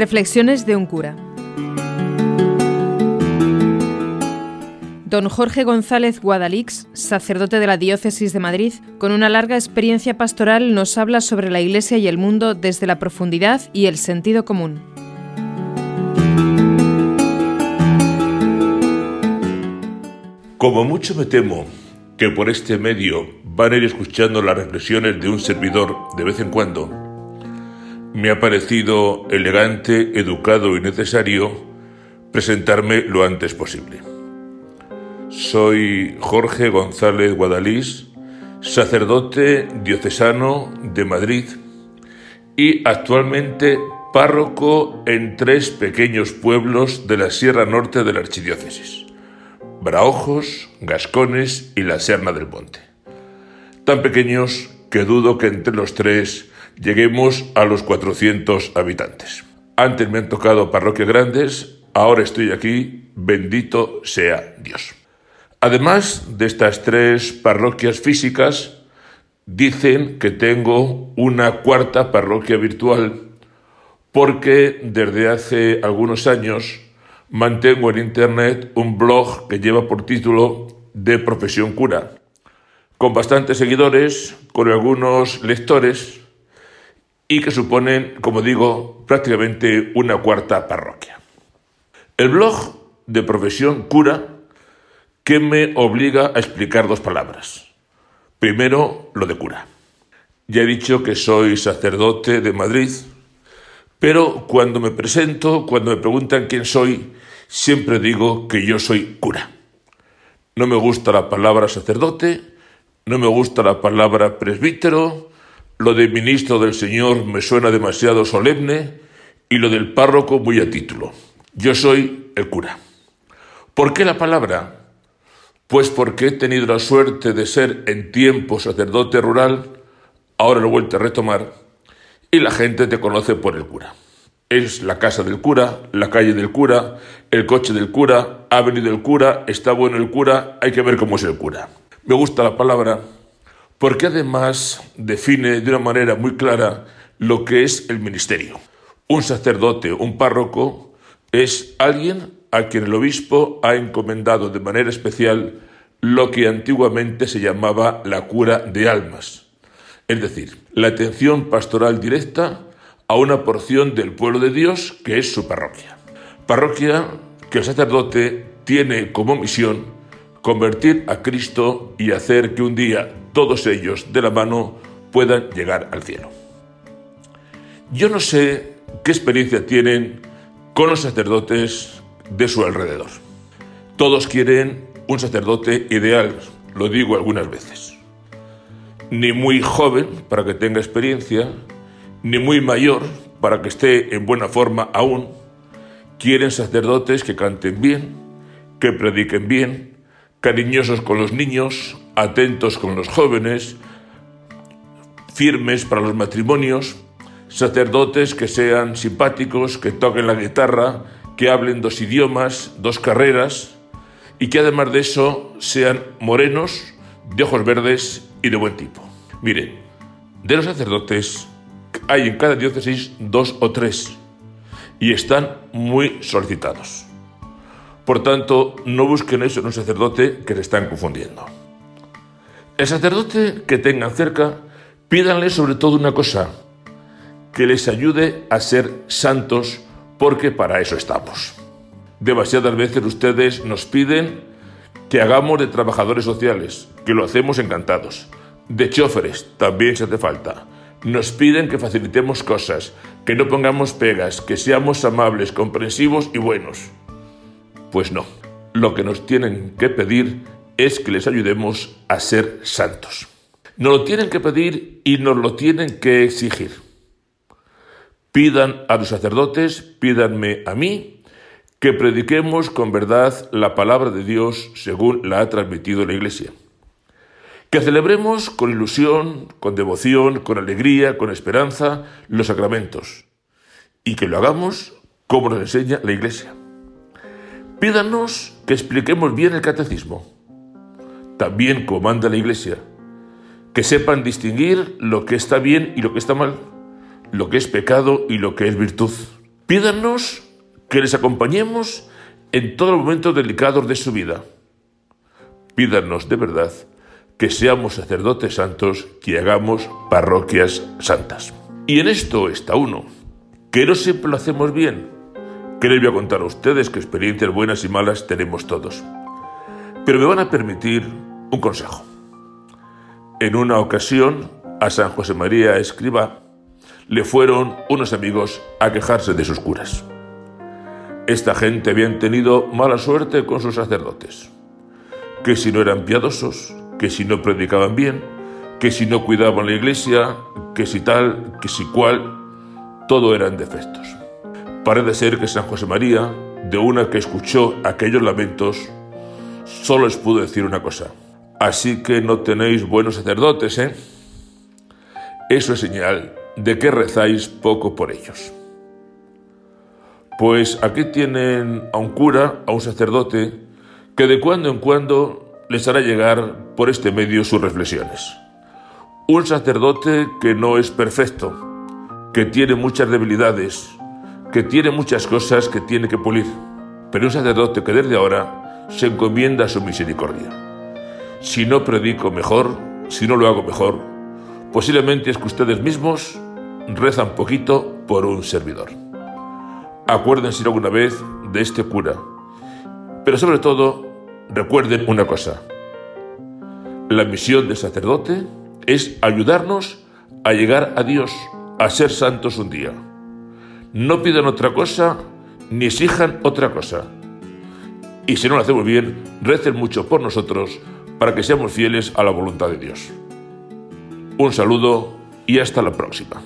Reflexiones de un cura. Don Jorge González Guadalix, sacerdote de la Diócesis de Madrid, con una larga experiencia pastoral, nos habla sobre la Iglesia y el mundo desde la profundidad y el sentido común. Como mucho me temo que por este medio van a ir escuchando las reflexiones de un servidor de vez en cuando, me ha parecido elegante, educado y necesario presentarme lo antes posible. Soy Jorge González Guadalís, sacerdote diocesano de Madrid y actualmente párroco en tres pequeños pueblos de la Sierra Norte de la Archidiócesis, Braojos, Gascones y la Serna del Monte. Tan pequeños que dudo que entre los tres lleguemos a los 400 habitantes. Antes me han tocado parroquias grandes, ahora estoy aquí, bendito sea Dios. Además de estas tres parroquias físicas, dicen que tengo una cuarta parroquia virtual porque desde hace algunos años mantengo en Internet un blog que lleva por título De Profesión Cura, con bastantes seguidores, con algunos lectores y que suponen, como digo, prácticamente una cuarta parroquia. El blog de Profesión Cura que me obliga a explicar dos palabras. Primero, lo de cura. Ya he dicho que soy sacerdote de Madrid, pero cuando me presento, cuando me preguntan quién soy, siempre digo que yo soy cura. No me gusta la palabra sacerdote, no me gusta la palabra presbítero, lo de ministro del Señor me suena demasiado solemne y lo del párroco muy a título. Yo soy el cura. ¿Por qué la palabra? Pues porque he tenido la suerte de ser en tiempo sacerdote rural, ahora lo he vuelto a retomar, y la gente te conoce por el cura. Es la casa del cura, la calle del cura, el coche del cura, ha venido el cura, está bueno el cura, hay que ver cómo es el cura. Me gusta la palabra porque además define de una manera muy clara lo que es el ministerio. Un sacerdote, un párroco, es alguien a quien el obispo ha encomendado de manera especial lo que antiguamente se llamaba la cura de almas, es decir, la atención pastoral directa a una porción del pueblo de Dios que es su parroquia. Parroquia que el sacerdote tiene como misión convertir a Cristo y hacer que un día todos ellos de la mano puedan llegar al cielo. Yo no sé qué experiencia tienen con los sacerdotes de su alrededor. Todos quieren un sacerdote ideal, lo digo algunas veces. Ni muy joven para que tenga experiencia, ni muy mayor para que esté en buena forma aún. Quieren sacerdotes que canten bien, que prediquen bien, cariñosos con los niños, atentos con los jóvenes, firmes para los matrimonios, sacerdotes que sean simpáticos, que toquen la guitarra, que hablen dos idiomas, dos carreras y que además de eso sean morenos, de ojos verdes y de buen tipo. Miren, de los sacerdotes hay en cada diócesis dos o tres y están muy solicitados. Por tanto, no busquen eso en un sacerdote que le están confundiendo. El sacerdote que tengan cerca, pídanle sobre todo una cosa, que les ayude a ser santos porque para eso estamos. Demasiadas veces ustedes nos piden que hagamos de trabajadores sociales, que lo hacemos encantados. De choferes, también se hace falta. Nos piden que facilitemos cosas, que no pongamos pegas, que seamos amables, comprensivos y buenos. Pues no, lo que nos tienen que pedir es que les ayudemos a ser santos. Nos lo tienen que pedir y nos lo tienen que exigir. Pidan a los sacerdotes, pídanme a mí, que prediquemos con verdad la palabra de Dios según la ha transmitido la Iglesia. Que celebremos con ilusión, con devoción, con alegría, con esperanza los sacramentos. Y que lo hagamos como nos enseña la Iglesia. Pídanos que expliquemos bien el catecismo, también como manda la Iglesia. Que sepan distinguir lo que está bien y lo que está mal lo que es pecado y lo que es virtud. Pídanos que les acompañemos en todos los momentos delicados de su vida. Pídanos de verdad que seamos sacerdotes santos, que hagamos parroquias santas. Y en esto está uno, que no siempre lo hacemos bien. Que les voy a contar a ustedes que experiencias buenas y malas tenemos todos. Pero me van a permitir un consejo. En una ocasión, a San José María Escriba le fueron unos amigos a quejarse de sus curas. Esta gente habían tenido mala suerte con sus sacerdotes, que si no eran piadosos, que si no predicaban bien, que si no cuidaban la iglesia, que si tal, que si cual, todo eran defectos. Parece ser que San José María, de una que escuchó aquellos lamentos, solo les pudo decir una cosa. Así que no tenéis buenos sacerdotes, ¿eh? Eso es señal de que rezáis poco por ellos. Pues aquí tienen a un cura, a un sacerdote, que de cuando en cuando les hará llegar por este medio sus reflexiones. Un sacerdote que no es perfecto, que tiene muchas debilidades, que tiene muchas cosas que tiene que pulir, pero un sacerdote que desde ahora se encomienda a su misericordia. Si no predico mejor, si no lo hago mejor, posiblemente es que ustedes mismos rezan poquito por un servidor. Acuérdense alguna vez de este cura. Pero sobre todo, recuerden una cosa. La misión del sacerdote es ayudarnos a llegar a Dios, a ser santos un día. No pidan otra cosa ni exijan otra cosa. Y si no lo hacemos bien, recen mucho por nosotros para que seamos fieles a la voluntad de Dios. Un saludo y hasta la próxima.